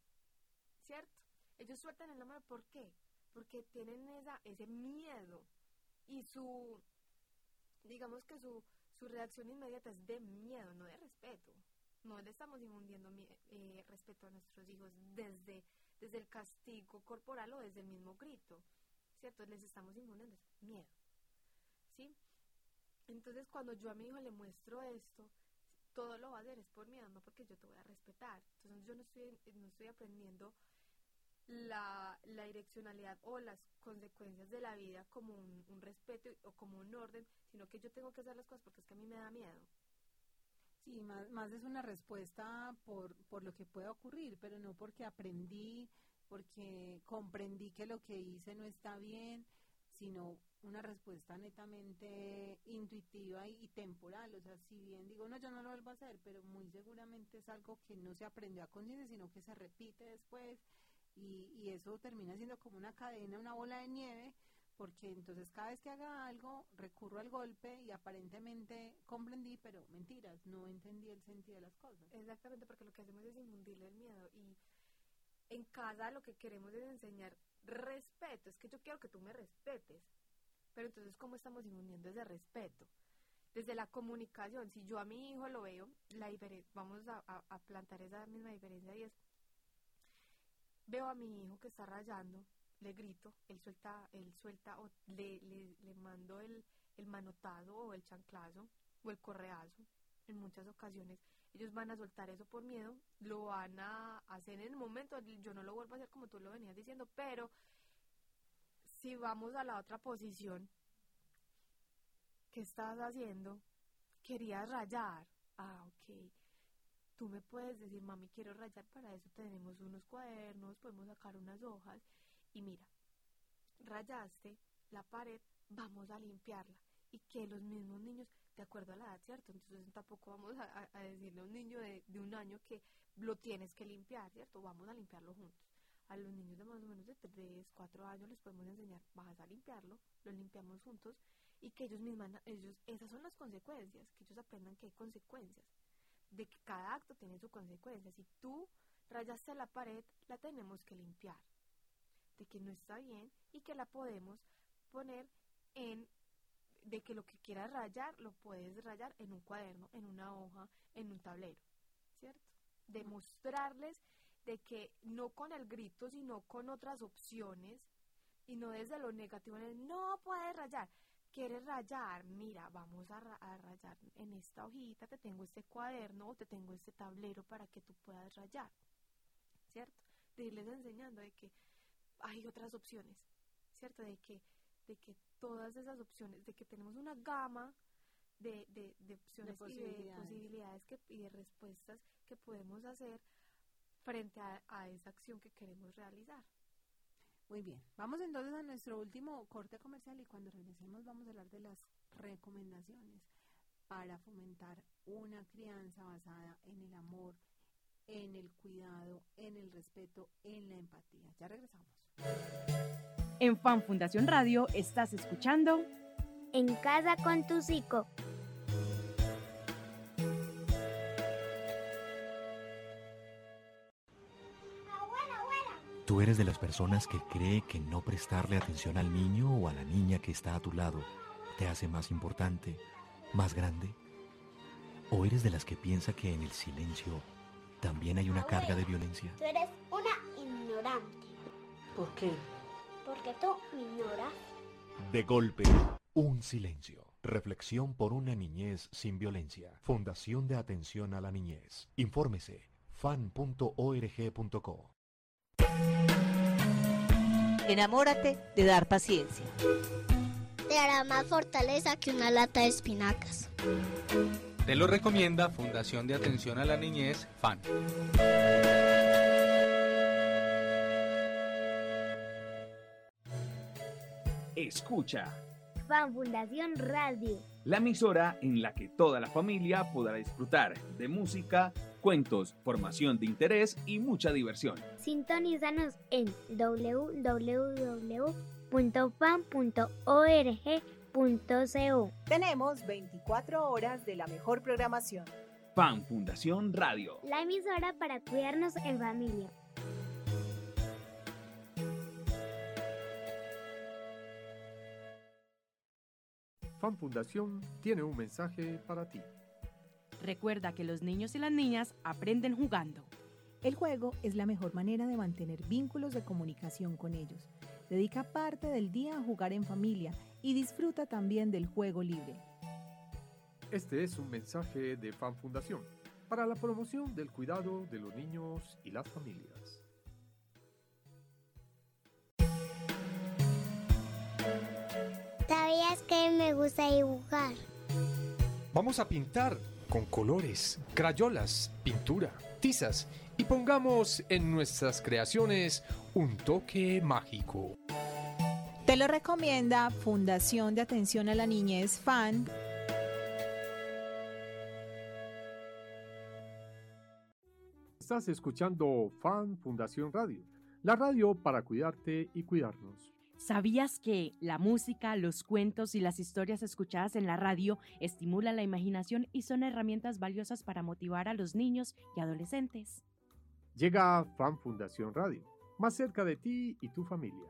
¿cierto? Ellos sueltan en la mano, ¿por qué? Porque tienen esa, ese miedo y su, digamos que su, su reacción inmediata es de miedo, no de respeto. No le estamos infundiendo eh, respeto a nuestros hijos desde, desde el castigo corporal o desde el mismo grito, ¿cierto? Les estamos infundiendo miedo, ¿sí? Entonces, cuando yo a mi hijo le muestro esto, todo lo va a hacer es por miedo, no porque yo te voy a respetar. Entonces, yo no estoy, no estoy aprendiendo la, la direccionalidad o las consecuencias de la vida como un, un respeto o como un orden, sino que yo tengo que hacer las cosas porque es que a mí me da miedo. Sí, más, más es una respuesta por, por lo que pueda ocurrir, pero no porque aprendí, porque comprendí que lo que hice no está bien, sino una respuesta netamente intuitiva y, temporal. O sea, si bien digo, no, yo no lo vuelvo a hacer, pero muy seguramente es algo que no se aprendió a conciencia, sino que se repite después y, y eso termina siendo como una cadena, una bola de nieve, porque entonces cada vez que haga algo recurro al golpe y aparentemente comprendí, pero mentiras, no entendí el sentido de las cosas. Exactamente, porque lo que hacemos es infundirle el miedo y en casa lo que queremos es enseñar respeto, es que yo quiero que tú me respetes, pero entonces ¿cómo estamos infundiendo ese respeto? Desde la comunicación, si yo a mi hijo lo veo, la vamos a, a- a plantar esa misma diferencia y es, veo a mi hijo que está rayando, le grito, él suelta, él suelta o le, le, le mando el, el manotazo o el chanclazo o el correazo. En muchas ocasiones ellos van a soltar eso por miedo, lo van a hacer en el momento, yo no lo vuelvo a hacer como tú lo venías diciendo, pero si vamos a la otra posición, ¿qué estás haciendo? Querías rayar. Ah, ok. Tú me puedes decir, mami, quiero rayar, para eso tenemos unos cuadernos, podemos sacar unas hojas y mira, rayaste la pared, vamos a limpiarla. Y que los mismos niños, de acuerdo a la edad, ¿cierto? Entonces tampoco vamos a, decirle a un niño de, de un año que lo tienes que limpiar, ¿cierto? Vamos a limpiarlo juntos. A los niños de más o menos de 3, 4 años les podemos enseñar, vas a limpiarlo, lo limpiamos juntos y que ellos mismos, ellos, esas son las consecuencias, que ellos aprendan que hay consecuencias, de que cada acto tiene su consecuencia. Si tú rayaste la pared, la tenemos que limpiar de que no está bien y que la podemos poner en de que lo que quieras rayar lo puedes rayar en un cuaderno, en una hoja, en un tablero, ¿cierto? Demostrarles de que no con el grito, sino con otras opciones y no desde lo negativo, en el, no puedes rayar. ¿Quieres rayar? Mira, vamos a, ra- a rayar en esta hojita, te tengo este cuaderno o te tengo este tablero para que tú puedas rayar, ¿cierto? De irles enseñando de que hay otras opciones, ¿cierto? De que, de que todas esas opciones, de que tenemos una gama de, de, de opciones y de posibilidades. posibilidades que, y de respuestas que podemos hacer frente a, a esa acción que queremos realizar. Muy bien, vamos entonces a nuestro último corte comercial y cuando regresemos vamos a hablar de las recomendaciones para fomentar una crianza basada en el amor, en el cuidado, en el respeto, en la empatía. Ya regresamos. En Fan Fundación Radio estás escuchando En casa con tu psico. Tú eres de las personas que cree que no prestarle atención al niño o a la niña que está a tu lado te hace más importante, más grande. ¿O eres de las que piensa que en el silencio también hay una carga de violencia? Tú eres una ignorante. ¿Por qué? Porque tú me ignoras. De golpe, un silencio. Reflexión por una niñez sin violencia. Fundación de Atención a la Niñez. Infórmese fan.org.co. Enamórate de dar paciencia. Te hará más fortaleza que una lata de espinacas. Te lo recomienda Fundación de Atención a la Niñez, FAN. Escucha, Fan Fundación Radio. la emisora en la que toda la familia podrá disfrutar de música, cuentos, formación de interés y mucha diversión. Sintonízanos en www.fan.org.co. Tenemos 24 horas de la mejor programación. Fan Fundación Radio. La emisora para cuidarnos en familia. Fan Fundación tiene un mensaje para ti. Recuerda que los niños y las niñas aprenden jugando. El juego es la mejor manera de mantener vínculos de comunicación con ellos. Dedica parte del día a jugar en familia y disfruta también del juego libre. Este es un mensaje de Fan Fundación para la promoción del cuidado de los niños y las familias. ¿Sabías que me gusta dibujar? Vamos a pintar con colores, crayolas, pintura, tizas y pongamos en nuestras creaciones un toque mágico. Te lo recomienda Fundación de Atención a la Niñez FAN. Estás escuchando Fan Fundación Radio, la radio para cuidarte y cuidarnos. ¿Sabías que la música, los cuentos y las historias escuchadas en la radio estimulan la imaginación y son herramientas valiosas para motivar a los niños y adolescentes? Llega Fan Fundación Radio, más cerca de ti y tu familia.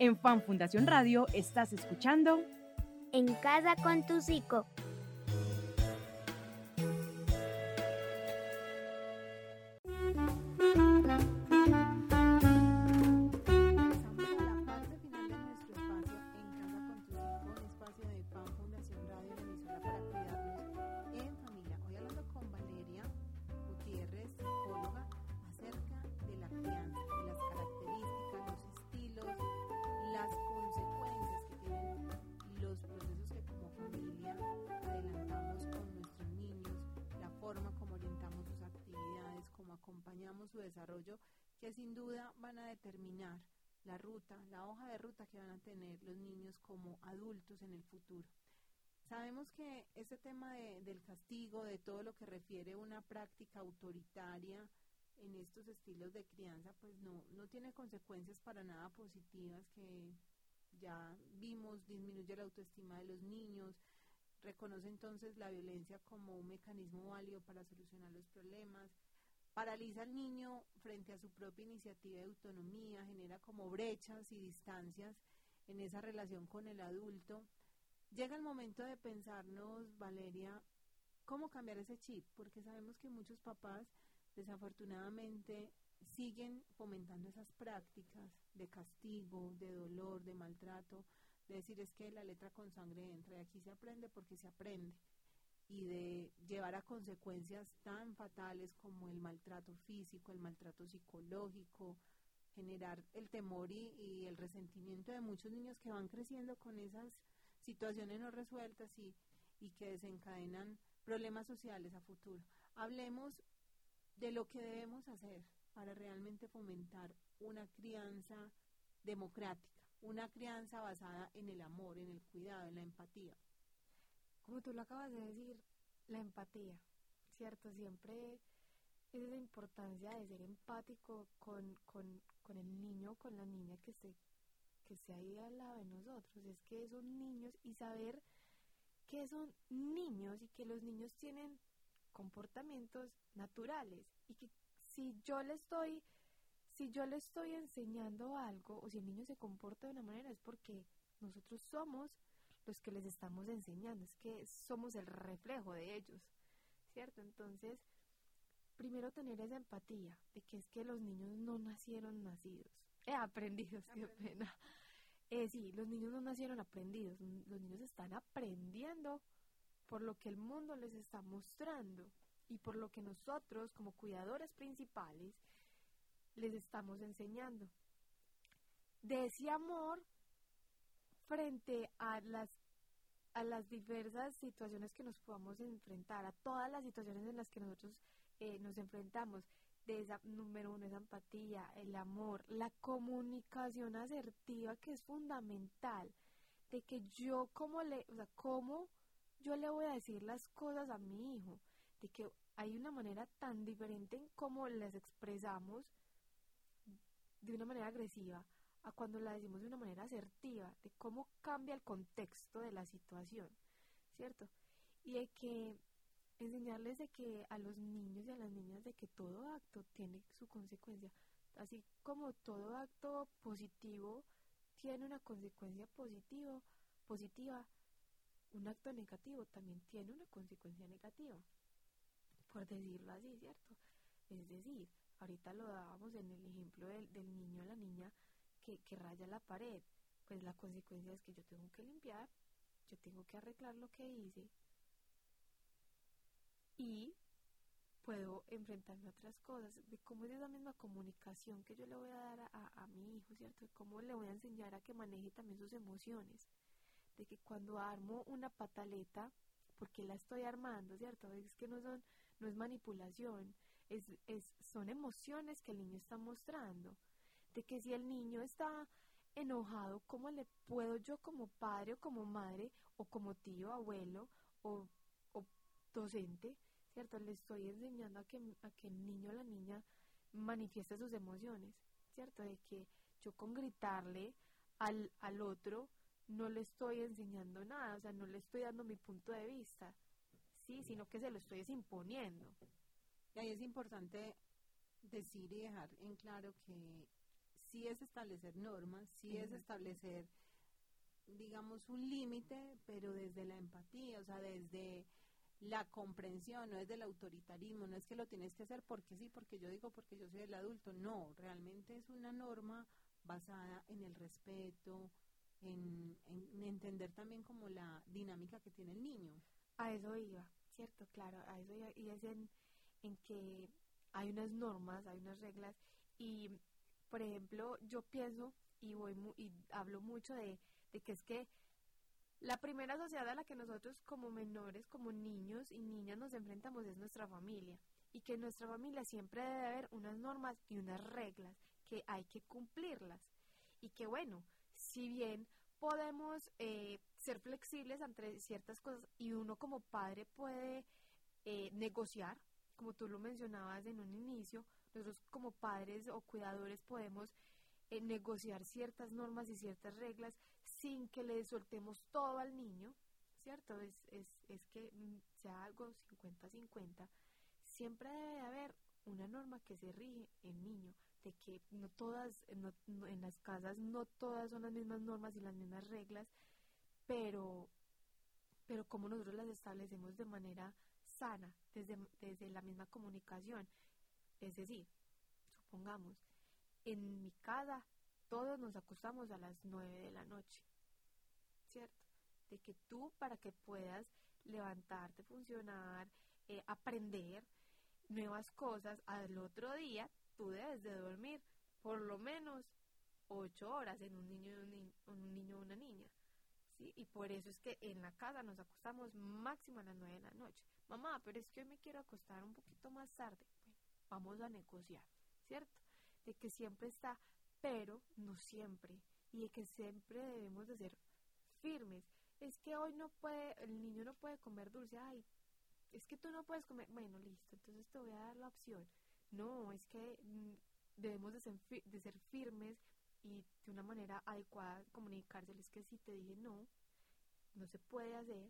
En Fan Fundación Radio estás escuchando En casa con tu psico. Que sin duda van a determinar la ruta, la hoja de ruta que van a tener los niños como adultos en el futuro. Sabemos que este tema del castigo, de todo lo que refiere una práctica autoritaria en estos estilos de crianza, pues no, no tiene consecuencias para nada positivas que ya vimos, disminuye la autoestima de los niños, reconoce entonces la violencia como un mecanismo válido para solucionar los problemas, paraliza al niño frente a su propia iniciativa de autonomía, genera como brechas y distancias en esa relación con el adulto. Llega el momento de pensarnos, Valeria, cómo cambiar ese chip, porque sabemos que muchos papás desafortunadamente siguen fomentando esas prácticas de castigo, de dolor, de maltrato, de decir es que la letra con sangre entra y aquí se aprende porque se aprende y de llevar a consecuencias tan fatales como el maltrato físico, el maltrato psicológico, generar el temor y, el resentimiento de muchos niños que van creciendo con esas situaciones no resueltas y, y que desencadenan problemas sociales a futuro. Hablemos de lo que debemos hacer para realmente fomentar una crianza democrática, una crianza basada en el amor, en el cuidado, en la empatía como tú lo acabas de decir, la empatía, ¿cierto? Siempre es esa importancia de ser empático con, con, con el niño, con la niña que se, que se ahí al lado de nosotros. Es que son niños y saber que son niños y que los niños tienen comportamientos naturales y que si yo le estoy si yo le estoy enseñando algo o si el niño se comporta de una manera es porque nosotros somos los que les estamos enseñando, es que somos el reflejo de ellos, ¿cierto? Entonces, primero tener esa empatía de que es que los niños no nacieron nacidos, eh, aprendidos, qué pena. Eh, sí, los niños no nacieron aprendidos, los niños están aprendiendo por lo que el mundo les está mostrando y por lo que nosotros como cuidadores principales les estamos enseñando. De ese amor frente a las a las diversas situaciones que nos podamos enfrentar, a todas las situaciones en las que nosotros eh, nos enfrentamos, de esa, número uno, esa empatía, el amor, la comunicación asertiva que es fundamental, de que yo como le, o sea, cómo yo le voy a decir las cosas a mi hijo, de que hay una manera tan diferente en cómo las expresamos de una manera agresiva a cuando la decimos de una manera asertiva, de cómo cambia el contexto de la situación, ¿cierto? Y de que enseñarles de que a los niños y a las niñas de que todo acto tiene su consecuencia, así como todo acto positivo tiene una consecuencia positivo, positiva, un acto negativo también tiene una consecuencia negativa, por decirlo así, ¿cierto? Es decir, ahorita lo dábamos en el ejemplo del, del niño o la niña que, raya la pared, pues la consecuencia es que yo tengo que limpiar, yo tengo que arreglar lo que hice y puedo enfrentarme a otras cosas, de cómo es esa misma comunicación que yo le voy a dar a, a, mi hijo, ¿cierto? De cómo le voy a enseñar a que maneje también sus emociones, de que cuando armo una pataleta, porque la estoy armando, ¿cierto? Es que no son, no es manipulación, es, es, son emociones que el niño está mostrando, que si el niño está enojado, ¿cómo le puedo yo como padre o como madre o como tío, abuelo o, o docente, ¿cierto? Le estoy enseñando a que, a que el niño o la niña manifieste sus emociones, ¿cierto? De que yo con gritarle al, al otro no le estoy enseñando nada, o sea, no le estoy dando mi punto de vista, sí, sino que se lo estoy imponiendo. Y ahí es importante decir y dejar en claro que sí es establecer normas, sí es establecer, digamos, un límite, pero desde la empatía, o sea, desde la comprensión, no desde el autoritarismo, no es que lo tienes que hacer porque sí, porque yo digo porque yo soy el adulto, no, realmente es una norma basada en el respeto, en, en entender también como la dinámica que tiene el niño. A eso iba, ¿cierto? Claro, a eso iba, y es en, en que hay unas normas, hay unas reglas, y por ejemplo, yo pienso y voy y hablo mucho de, de que es que la primera sociedad a la que nosotros como menores, como niños y niñas nos enfrentamos es nuestra familia. Y que en nuestra familia siempre debe haber unas normas y unas reglas que hay que cumplirlas. Y que bueno, si bien podemos eh, ser flexibles ante ciertas cosas y uno como padre puede eh, negociar, como tú lo mencionabas en un inicio, nosotros como padres o cuidadores podemos eh, negociar ciertas normas y ciertas reglas sin que le soltemos todo al niño, ¿cierto? Es, es, es que mm, sea algo 50-50. Siempre debe haber una norma que se rige en niño, de que no todas, no, en las casas no todas son las mismas normas y las mismas reglas, pero, pero como nosotros las establecemos de manera sana, desde, desde la misma comunicación. Es decir, supongamos, en mi casa todos nos acostamos a las 9 de la noche, ¿cierto? De que tú para que puedas levantarte, funcionar, eh, aprender nuevas cosas, al otro día tú debes de dormir por lo menos 8 horas en un niño un, un niño o una niña. ¿Sí? Y por eso es que en la casa nos acostamos máximo a las 9 de la noche. Mamá, pero es que hoy me quiero acostar un poquito más tarde. Vamos a negociar, ¿cierto? De que siempre está, pero no siempre. Y de que siempre debemos de ser firmes. Es que hoy no puede, el niño no puede comer dulce. Ay, es que tú no puedes comer. Bueno, listo, entonces te voy a dar la opción. No, es que debemos de ser, de ser firmes y de una manera adecuada comunicárseles que si te dije no, no se puede hacer,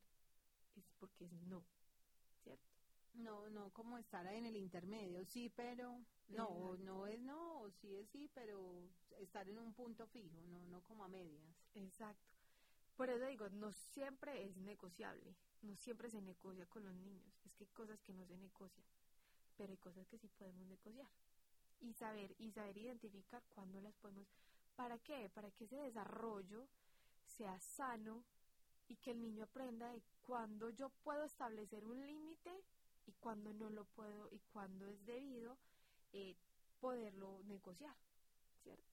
es porque es no. ¿cierto? No, no como estar en el intermedio, sí, pero no, Exacto. no es no, o sí es sí, pero estar en un punto fijo, no, no como a medias. Exacto. Por eso digo, no siempre es negociable, no siempre se negocia con los niños, es que hay cosas que no se negocian, pero hay cosas que sí podemos negociar. Y saber, y saber identificar cuándo las podemos, ¿para qué? Para que ese desarrollo sea sano y que el niño aprenda de cuándo yo puedo establecer un límite y cuándo no lo puedo y cuándo es debido eh, poderlo negociar, ¿cierto?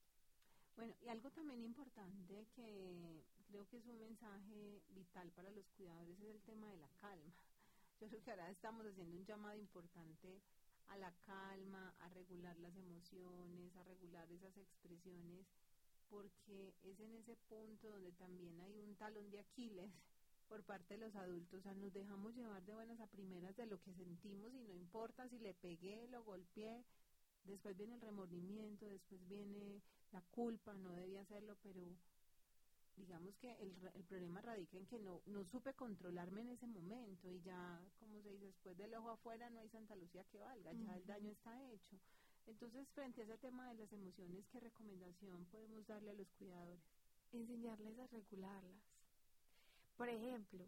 Bueno, y algo también importante que creo que es un mensaje vital para los cuidadores es el tema de la calma. [LAUGHS] Yo creo que ahora estamos haciendo un llamado importante a la calma, a regular las emociones, a regular esas expresiones porque es en ese punto donde también hay un talón de Aquiles por parte de los adultos, o sea, nos dejamos llevar de buenas a primeras de lo que sentimos y no importa si le pegué, lo golpeé, después viene el remordimiento, después viene la culpa, no debía hacerlo, pero digamos que el, el problema radica en que no, no supe controlarme en ese momento y ya, como se dice, después del ojo afuera no hay Santa Lucía que valga, uh -huh. ya el daño está hecho. Entonces, frente a ese tema de las emociones, ¿qué recomendación podemos darle a los cuidadores? Enseñarles a regularlas. Por ejemplo,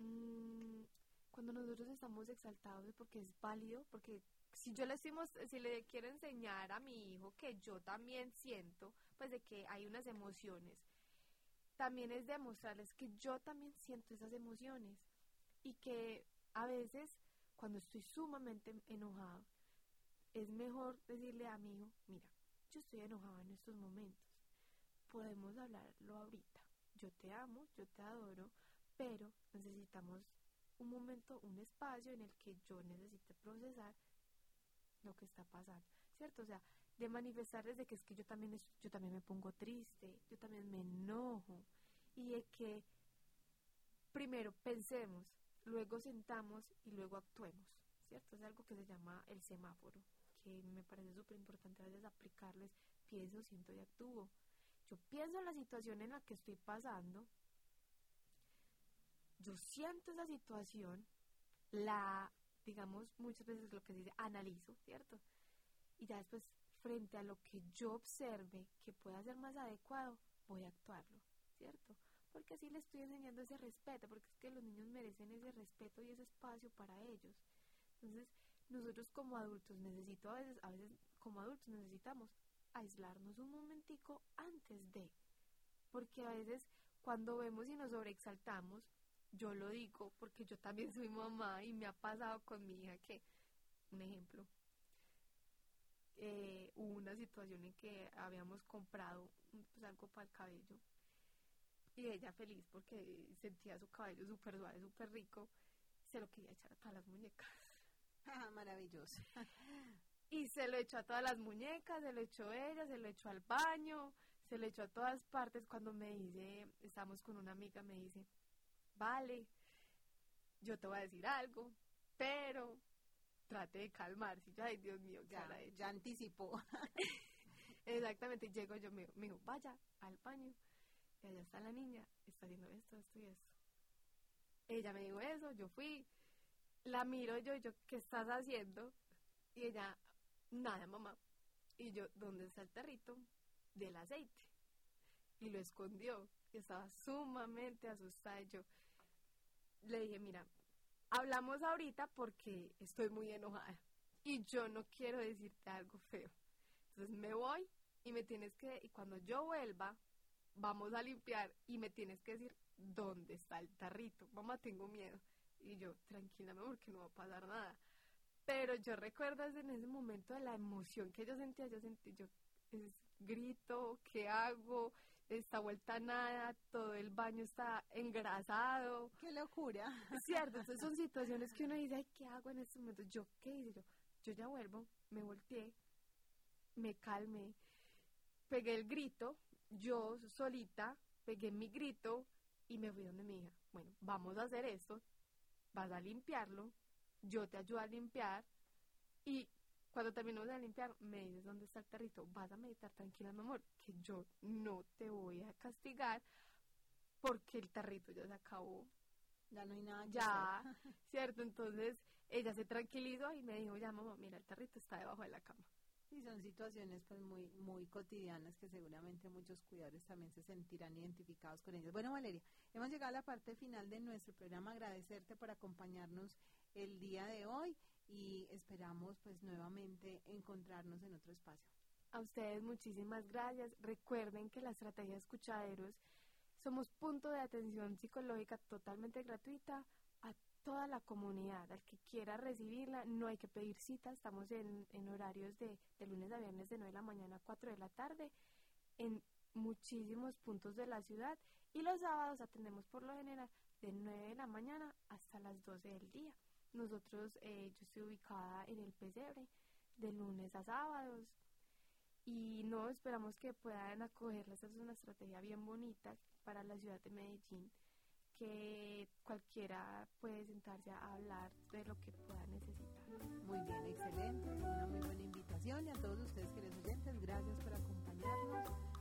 mmm, cuando nosotros estamos exaltados porque es válido, porque si yo le si le quiero enseñar a mi hijo que yo también siento, pues de que hay unas emociones, también es demostrarles que yo también siento esas emociones y que a veces cuando estoy sumamente enojado, es mejor decirle a mi hijo, mira, yo estoy enojado en estos momentos, podemos hablarlo ahorita, yo te amo, yo te adoro, pero necesitamos un momento, un espacio en el que yo necesite procesar lo que está pasando, ¿cierto? O sea, de manifestar desde que es que yo también, yo también me pongo triste, yo también me enojo, y de que primero pensemos, luego sentamos y luego actuemos, ¿cierto? Es algo que se llama el semáforo, que me parece súper importante a veces aplicarlo, es pienso, siento y actúo. Yo pienso en la situación en la que estoy pasando, yo siento esa situación, la, digamos, muchas veces lo que se dice, analizo, ¿cierto? Y ya después, frente a lo que yo observe que pueda ser más adecuado, voy a actuarlo, ¿cierto? Porque así le estoy enseñando ese respeto, porque es que los niños merecen ese respeto y ese espacio para ellos. Entonces, nosotros como adultos necesito a veces, a veces como adultos necesitamos aislarnos un momentico antes de, porque a veces cuando vemos y nos sobreexaltamos, yo lo digo porque yo también soy mamá y me ha pasado con mi hija que, un ejemplo, eh, hubo una situación en que habíamos comprado pues, algo para el cabello y ella feliz porque sentía su cabello súper suave, súper rico, se lo quería echar a todas las muñecas. Ah, maravilloso. y se lo echó a todas las muñecas, se lo echó ella, se lo echó al baño, se lo echó a todas partes. Cuando me dice, estamos con una amiga, me dice, vale, yo te voy a decir algo, pero trate de calmarse. Ay, Dios mío, ya, ya anticipó. [LAUGHS] Exactamente, llego yo, me, me dijo, vaya al baño, y allá está la niña, está haciendo esto, esto y esto. Ella me dijo eso, yo fui, la miro yo, yo, ¿qué estás haciendo? Y ella, nada, mamá. Y yo, ¿dónde está el tarrito? Del aceite. Y lo escondió. Y estaba sumamente asustada. Y yo le dije, mira, hablamos ahorita porque estoy muy enojada. Y yo no quiero decirte algo feo. Entonces me voy y me tienes que, y cuando yo vuelva, vamos a limpiar y me tienes que decir dónde está el tarrito. Mamá, tengo miedo. Y yo, tranquila, porque no va a pasar nada. Pero yo recuerdo en ese momento de la emoción que yo sentía, yo sentí, yo grito, ¿qué hago? Esta vuelta nada, todo el baño está engrasado. ¡Qué locura! [LAUGHS] Cierto, entonces son situaciones que uno dice, ay, ¿qué hago en este momento? ¿Yo qué hice? Yo, yo ya vuelvo, me volteé, me calmé, pegué el grito, yo solita pegué mi grito y me fui donde mi hija. Bueno, vamos a hacer esto, vas a limpiarlo, yo te ayudo a limpiar y cuando terminemos de limpiar me dices dónde está el tarrito, vas a meditar tranquila mi amor, que yo no te voy a castigar porque el tarrito ya se acabó. Ya no hay nada. Ya, [LAUGHS] ¿cierto? Entonces ella se tranquilizó y me dijo, ya mamá, mira, el tarrito está debajo de la cama. Sí, son situaciones pues muy muy cotidianas que seguramente muchos cuidadores también se sentirán identificados con ellas. Bueno, Valeria, hemos llegado a la parte final de nuestro programa. Agradecerte por acompañarnos el día de hoy y esperamos pues nuevamente encontrarnos en otro espacio. A ustedes muchísimas gracias. Recuerden que la estrategia de escuchaderos somos punto de atención psicológica totalmente gratuita a toda la comunidad. Al que quiera recibirla, no hay que pedir cita. Estamos en, en horarios de, de, lunes a viernes de 9 de la mañana a 4 de la tarde en muchísimos puntos de la ciudad. Y los sábados atendemos por lo general de 9 de la mañana hasta las 12 del día. Nosotros, eh, yo estoy ubicada en el pesebre de lunes a sábados y no esperamos que puedan acogerla. Esta es una estrategia bien bonita para la ciudad de Medellín que cualquiera puede sentarse a hablar de lo que pueda necesitar. Muy bien, excelente, una muy buena invitación y a todos ustedes queridos oyentes, gracias por acompañarnos.